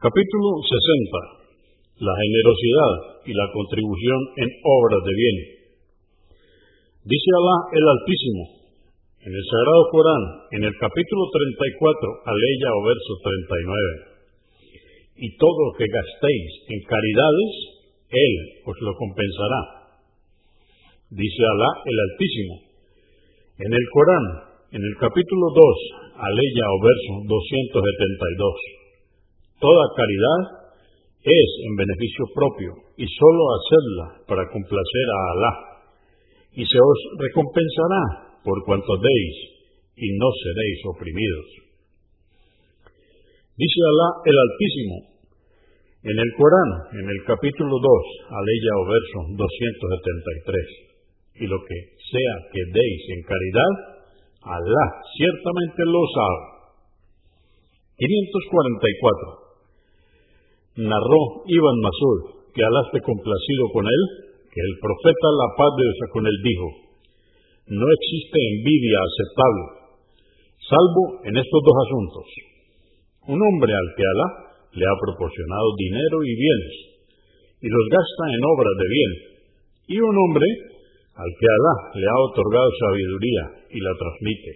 Capítulo 60. La generosidad y la contribución en obras de bien. Dice Alá el Altísimo en el Sagrado Corán, en el capítulo 34, aleya o verso 39. Y todo lo que gastéis en caridades, Él os lo compensará. Dice Alá el Altísimo. En el Corán, en el capítulo 2, aleya o verso 272 Toda caridad es en beneficio propio y sólo hacedla para complacer a Alá. Y se os recompensará por cuanto deis y no seréis oprimidos. Dice Alá el Altísimo en el Corán, en el capítulo 2, aleya o verso 273. Y lo que sea que deis en caridad, Alá ciertamente lo sabe. 544 narró Ibn Masud, que Alá esté complacido con él, que el profeta la paz de Dios con él dijo, no existe envidia aceptable, salvo en estos dos asuntos. Un hombre al que Alá le ha proporcionado dinero y bienes, y los gasta en obras de bien, y un hombre al que Alá le ha otorgado sabiduría y la transmite.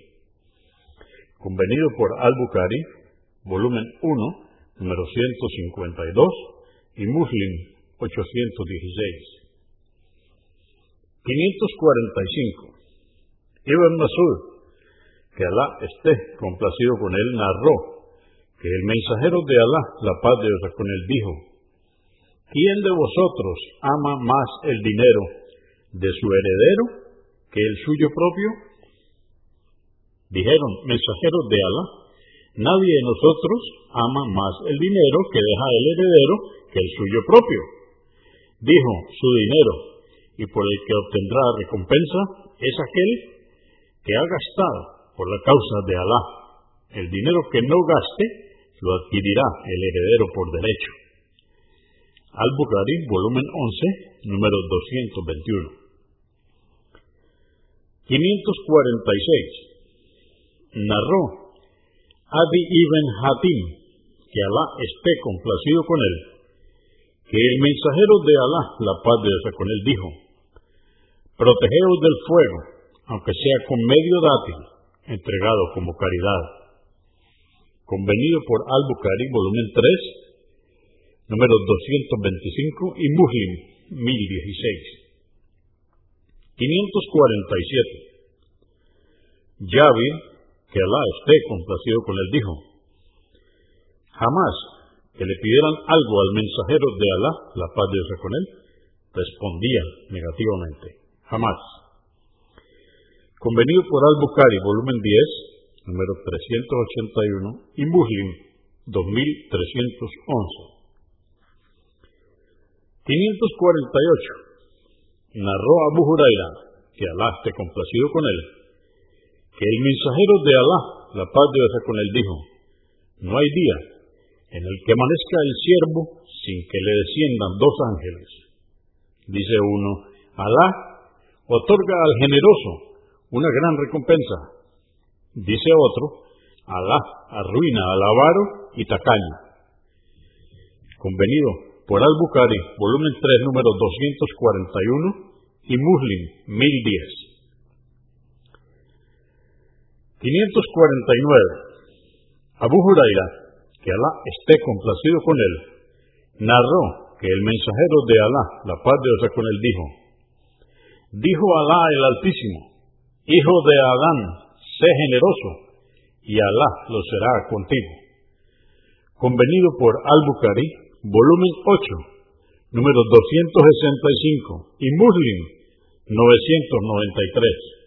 Convenido por Al-Bukhari, volumen 1, número 152, y Muslim 816. 545. Ibn Masud, que Alá esté complacido con él, narró que el mensajero de Alá, la paz de Dios con él, dijo, ¿quién de vosotros ama más el dinero de su heredero que el suyo propio? Dijeron, mensajeros de Alá, Nadie de nosotros ama más el dinero que deja el heredero que el suyo propio. Dijo, su dinero, y por el que obtendrá recompensa, es aquel que ha gastado por la causa de Alá. El dinero que no gaste lo adquirirá el heredero por derecho. Al-Bukhari, volumen 11, número 221. 546. Narró Adi ibn Hatim, que Alá esté complacido con él, que el mensajero de Alá, la paz de Dios con él, dijo, protegeos del fuego, aunque sea con medio dátil, entregado como caridad. Convenido por Al-Bukhari, volumen 3, número 225 y Muslim, 1016. 547. Javi que Alá esté complacido con él, dijo, jamás que le pidieran algo al mensajero de Alá, la paz de Dios con él, respondía negativamente. Jamás. Convenido por Al-Bukhari, volumen 10, número 381, y Muslim, 2311. 548. Narró Abu Huraira, que Alá esté complacido con él, que el mensajero de Alá, la paz de Dios con él, dijo, no hay día en el que amanezca el siervo sin que le desciendan dos ángeles. Dice uno, Alá otorga al generoso una gran recompensa. Dice otro, Alá arruina al avaro y tacaño. Convenido por Al-Bukhari, volumen 3, número 241 y Muslim 1010. 549. Abu Huraira, que Alá esté complacido con él, narró que el mensajero de Alá, la paz de Dios con él, dijo, dijo Alá el Altísimo, hijo de Adán, sé generoso, y Alá lo será contigo. Convenido por Al-Bukhari, volumen 8, número 265, y Muslim, 993.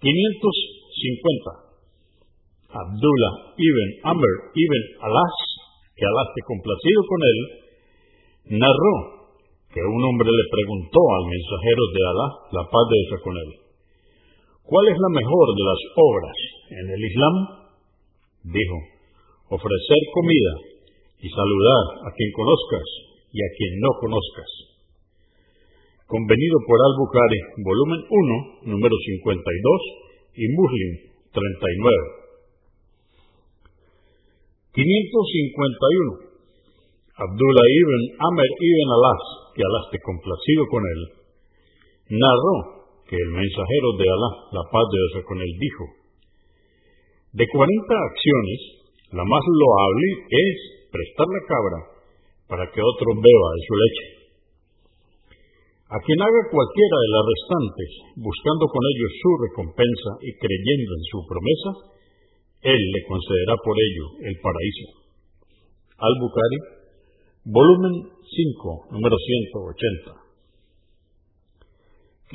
550. Abdullah ibn Amr ibn Alas, que Alas esté complacido con él, narró que un hombre le preguntó al mensajero de Alá, la paz de Dios con él, ¿cuál es la mejor de las obras en el Islam? Dijo, ofrecer comida y saludar a quien conozcas y a quien no conozcas. Convenido por Al-Bukhari, volumen 1, número 52, y Muslim 39. 551. Abdullah ibn Amr ibn Alas, que Alá esté complacido con él, narró que el mensajero de Alá, la paz de Dios con él, dijo, de 40 acciones, la más loable es prestar la cabra para que otro beba de su leche. A quien haga cualquiera de las restantes, buscando con ellos su recompensa y creyendo en su promesa, él le concederá por ello el paraíso. Al-Bukhari, volumen 5, número 180.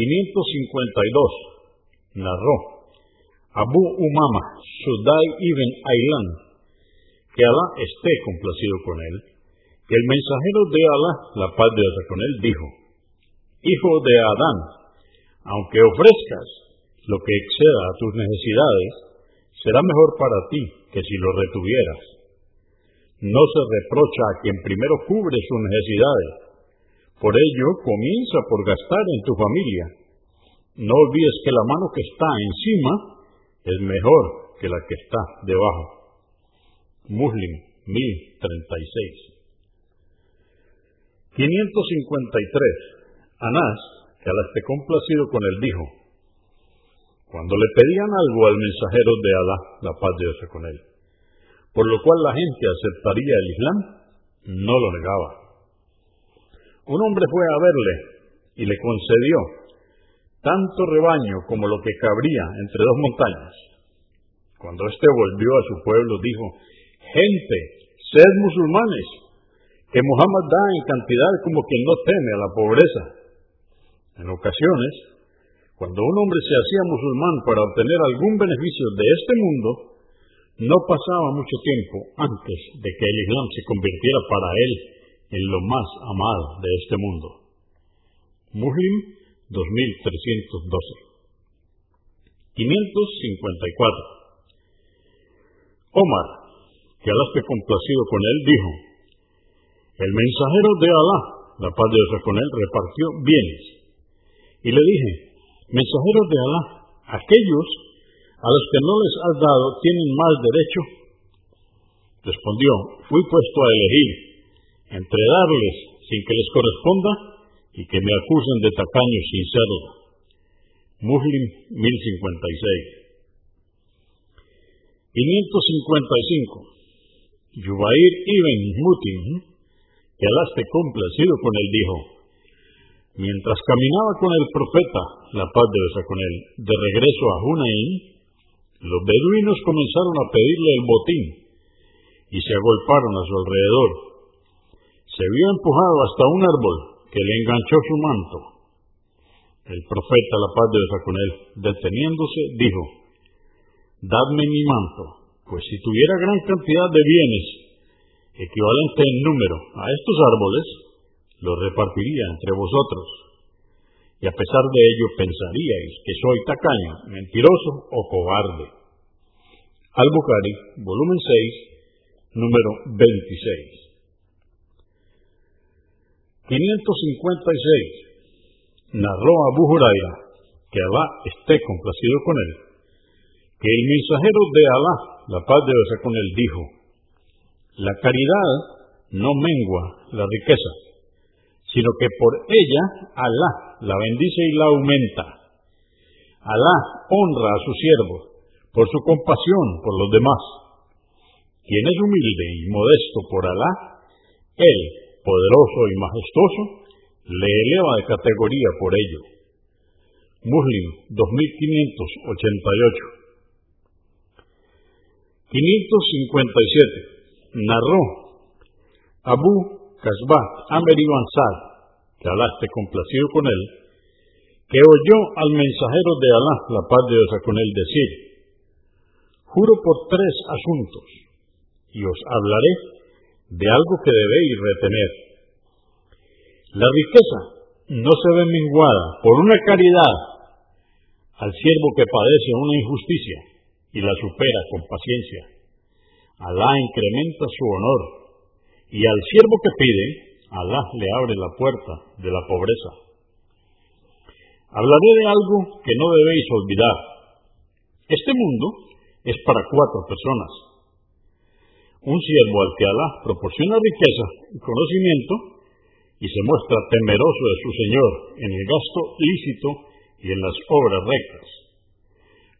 552. Narró Abu Umama, Sudai ibn Aylan, que Alá esté complacido con él, que el mensajero de Alá, la paz de Dios con él, dijo, Hijo de Adán, aunque ofrezcas lo que exceda a tus necesidades, será mejor para ti que si lo retuvieras. No se reprocha a quien primero cubre sus necesidades. Por ello, comienza por gastar en tu familia. No olvides que la mano que está encima es mejor que la que está debajo. Muslim 1036. 553. Anás, que al esté complacido con él, dijo, cuando le pedían algo al mensajero de Alá, la paz de Dios con él, por lo cual la gente aceptaría el Islam, no lo negaba. Un hombre fue a verle y le concedió tanto rebaño como lo que cabría entre dos montañas. Cuando éste volvió a su pueblo, dijo, gente, sed musulmanes, que Muhammad da en cantidad como quien no teme a la pobreza. En ocasiones, cuando un hombre se hacía musulmán para obtener algún beneficio de este mundo, no pasaba mucho tiempo antes de que el Islam se convirtiera para él en lo más amado de este mundo. Muslim 2312 554 Omar, que Alá esté complacido con él, dijo, el mensajero de Alá, la paz de Dios con él, repartió bienes. Y le dije, mensajeros de Alá, aquellos a los que no les has dado tienen más derecho. Respondió, fui puesto a elegir entre darles sin que les corresponda y que me acusen de tacaño sin serlo. Muslim 1056. 555. Yubair ibn Mutim, que Alá complacido con él, dijo, Mientras caminaba con el profeta, la paz de Dios con él, de regreso a Hunain, los beduinos comenzaron a pedirle el botín y se agolparon a su alrededor. Se vio empujado hasta un árbol que le enganchó su manto. El profeta, la paz de Dios con él, deteniéndose, dijo, Dadme mi manto, pues si tuviera gran cantidad de bienes, equivalente en número a estos árboles, lo repartiría entre vosotros. Y a pesar de ello pensaríais que soy tacaño, mentiroso o cobarde. Al-Bukhari, volumen 6, número 26. 556. Narró Abu Huraira, que Alá esté complacido con él, que el mensajero de Alá, la paz de Dios con él, dijo, la caridad no mengua la riqueza sino que por ella Alá la bendice y la aumenta. Alá honra a su siervo por su compasión por los demás. Quien es humilde y modesto por Alá, Él, poderoso y majestuoso, le eleva de categoría por ello. Muslim 2588 557 Narró Abu Casbat, Amer ibn que Alá esté complacido con él, que oyó al mensajero de Alá, la paz de Dios con él, decir, juro por tres asuntos, y os hablaré de algo que debéis retener. La riqueza no se ve menguada por una caridad al siervo que padece una injusticia y la supera con paciencia. Alá incrementa su honor y al siervo que pide, Alá le abre la puerta de la pobreza. Hablaré de algo que no debéis olvidar. Este mundo es para cuatro personas. un siervo al que Alá proporciona riqueza y conocimiento y se muestra temeroso de su Señor en el gasto lícito y en las obras rectas.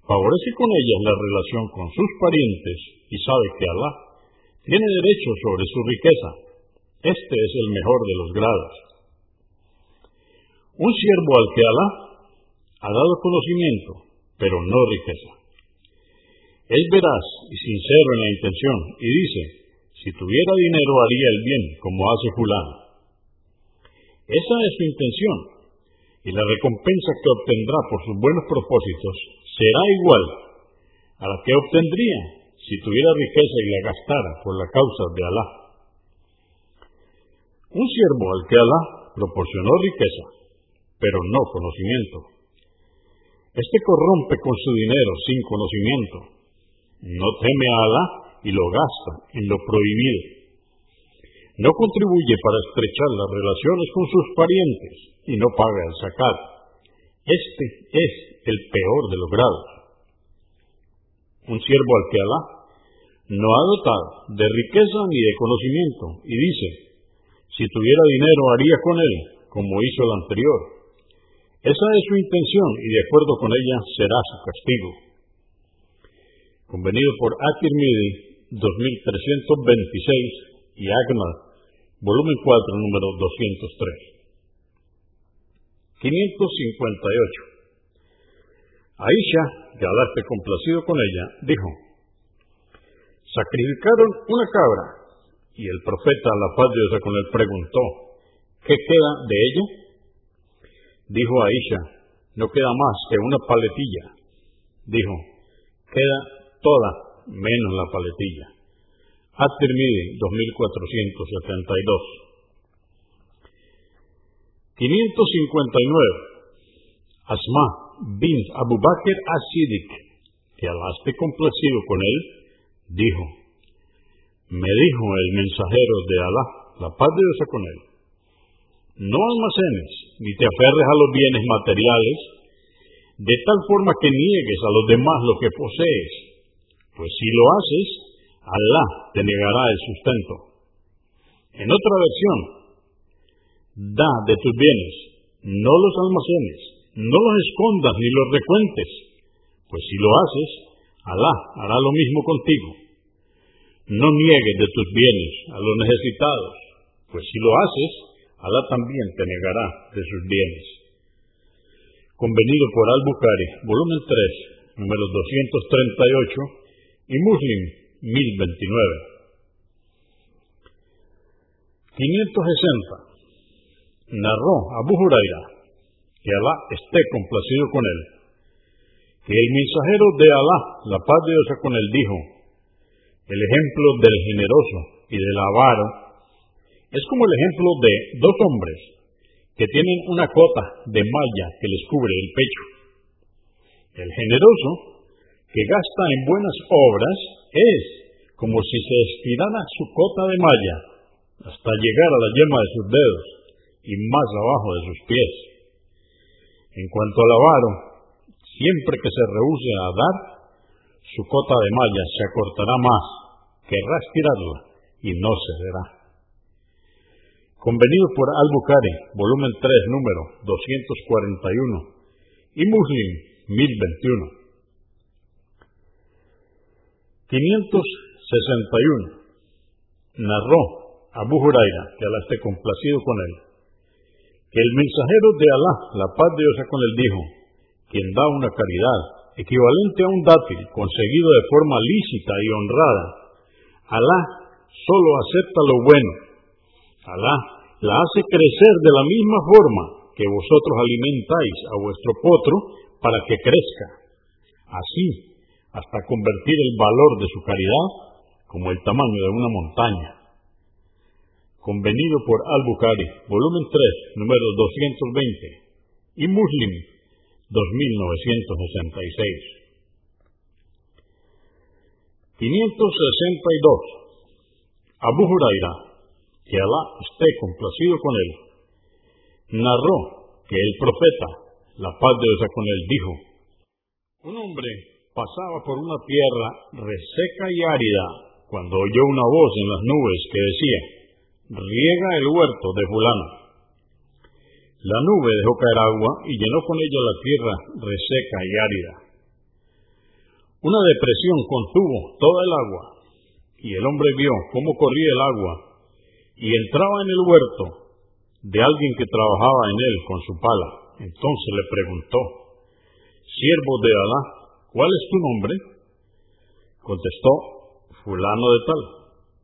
Favorece con ellas la relación con sus parientes y sabe que Alá tiene derecho sobre su riqueza. Este es el mejor de los grados. Un siervo al que Alá ha dado conocimiento, pero no riqueza. Es veraz y sincero en la intención y dice, si tuviera dinero haría el bien como hace fulano. Esa es su intención y la recompensa que obtendrá por sus buenos propósitos será igual a la que obtendría si tuviera riqueza y la gastara por la causa de Alá. Un siervo al que Alá proporcionó riqueza, pero no conocimiento. Este corrompe con su dinero sin conocimiento. No teme a Alá y lo gasta en lo prohibido. No contribuye para estrechar las relaciones con sus parientes y no paga el sacar. Este es el peor de los grados. Un siervo al que Alá no ha dotado de riqueza ni de conocimiento y dice, si tuviera dinero haría con él como hizo el anterior. Esa es su intención y de acuerdo con ella será su castigo. Convenido por At-Tirmidhi 2326 y Agma, volumen 4, número 203. 558. Aisha, Alá esté complacido con ella, dijo, sacrificaron una cabra y el profeta, la paz de con él, preguntó, ¿qué queda de ella? Dijo Aisha, no queda más que una paletilla. Dijo, queda toda menos la paletilla. At-Tirmidhi 2472. 559. Asma bin Abu Bakr as-Siddiq, que Alá esté complacido con él, dijo, me dijo el mensajero de Alá, la paz de Dios con él, no almacenes ni te aferres a los bienes materiales de tal forma que niegues a los demás lo que posees, pues si lo haces, Alá te negará el sustento. En otra versión, da de tus bienes, no los almacenes, no los escondas ni los recuentes, pues si lo haces, Alá hará lo mismo contigo. No niegues de tus bienes a los necesitados, pues si lo haces, Alá también te negará de sus bienes. Convenido por Al-Bukhari, volumen 3, número 238, y Muslim 1029. 560. Narró Abu Huraira, que Alá esté complacido con él, que el mensajero de Alá, la paz de Dios con él, dijo, el ejemplo del generoso y del avaro es como el ejemplo de dos hombres que tienen una cota de malla que les cubre el pecho. El generoso, que gasta en buenas obras, es como si se estirara su cota de malla hasta llegar a la yema de sus dedos y más abajo de sus pies. En cuanto al avaro, siempre que se rehúse a dar, su cota de malla se acortará más, querrá estirarla y no cederá. Convenido por Al-Bukhari, volumen 3, número 241, y Muslim 1021. 561. Narró Abu Huraira, que Alá esté complacido con él, el mensajero de Alá, la paz de Dios con él, dijo, quien da una caridad equivalente a un dátil conseguido de forma lícita y honrada, Alá solo acepta lo bueno. Alá la hace crecer de la misma forma que vosotros alimentáis a vuestro potro para que crezca. Así, hasta convertir el valor de su caridad como el tamaño de una montaña. Convenido por Al-Bukhari, volumen 3, número 220, y Muslim, 2966. 562. Abu Huraira, que Alá esté complacido con él, narró que el profeta, la paz de Dios con él, dijo, un hombre pasaba por una tierra reseca y árida cuando oyó una voz en las nubes que decía, riega el huerto de fulano. La nube dejó caer agua y llenó con ella la tierra reseca y árida. Una depresión contuvo toda el agua, y el hombre vio cómo corría el agua, y entraba en el huerto de alguien que trabajaba en él con su pala. Entonces le preguntó, siervo de Alá, ¿cuál es tu nombre? Contestó, fulano de tal,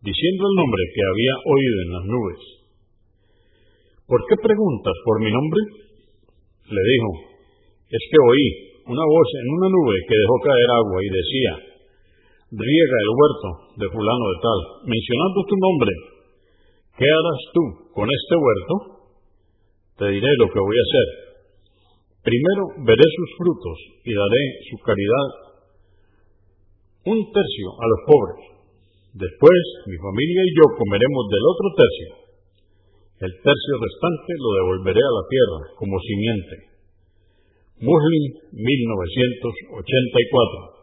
diciendo el nombre que había oído en las nubes. ¿Por qué preguntas por mi nombre? Le dijo, es que oí una voz en una nube que dejó caer agua y decía, riega el huerto de fulano de tal, mencionando tu nombre. ¿Qué harás tú con este huerto? Te diré lo que voy a hacer. Primero veré sus frutos y daré su caridad un tercio a los pobres. Después mi familia y yo comeremos del otro tercio. El tercio restante lo devolveré a la tierra como simiente. Muslim 1984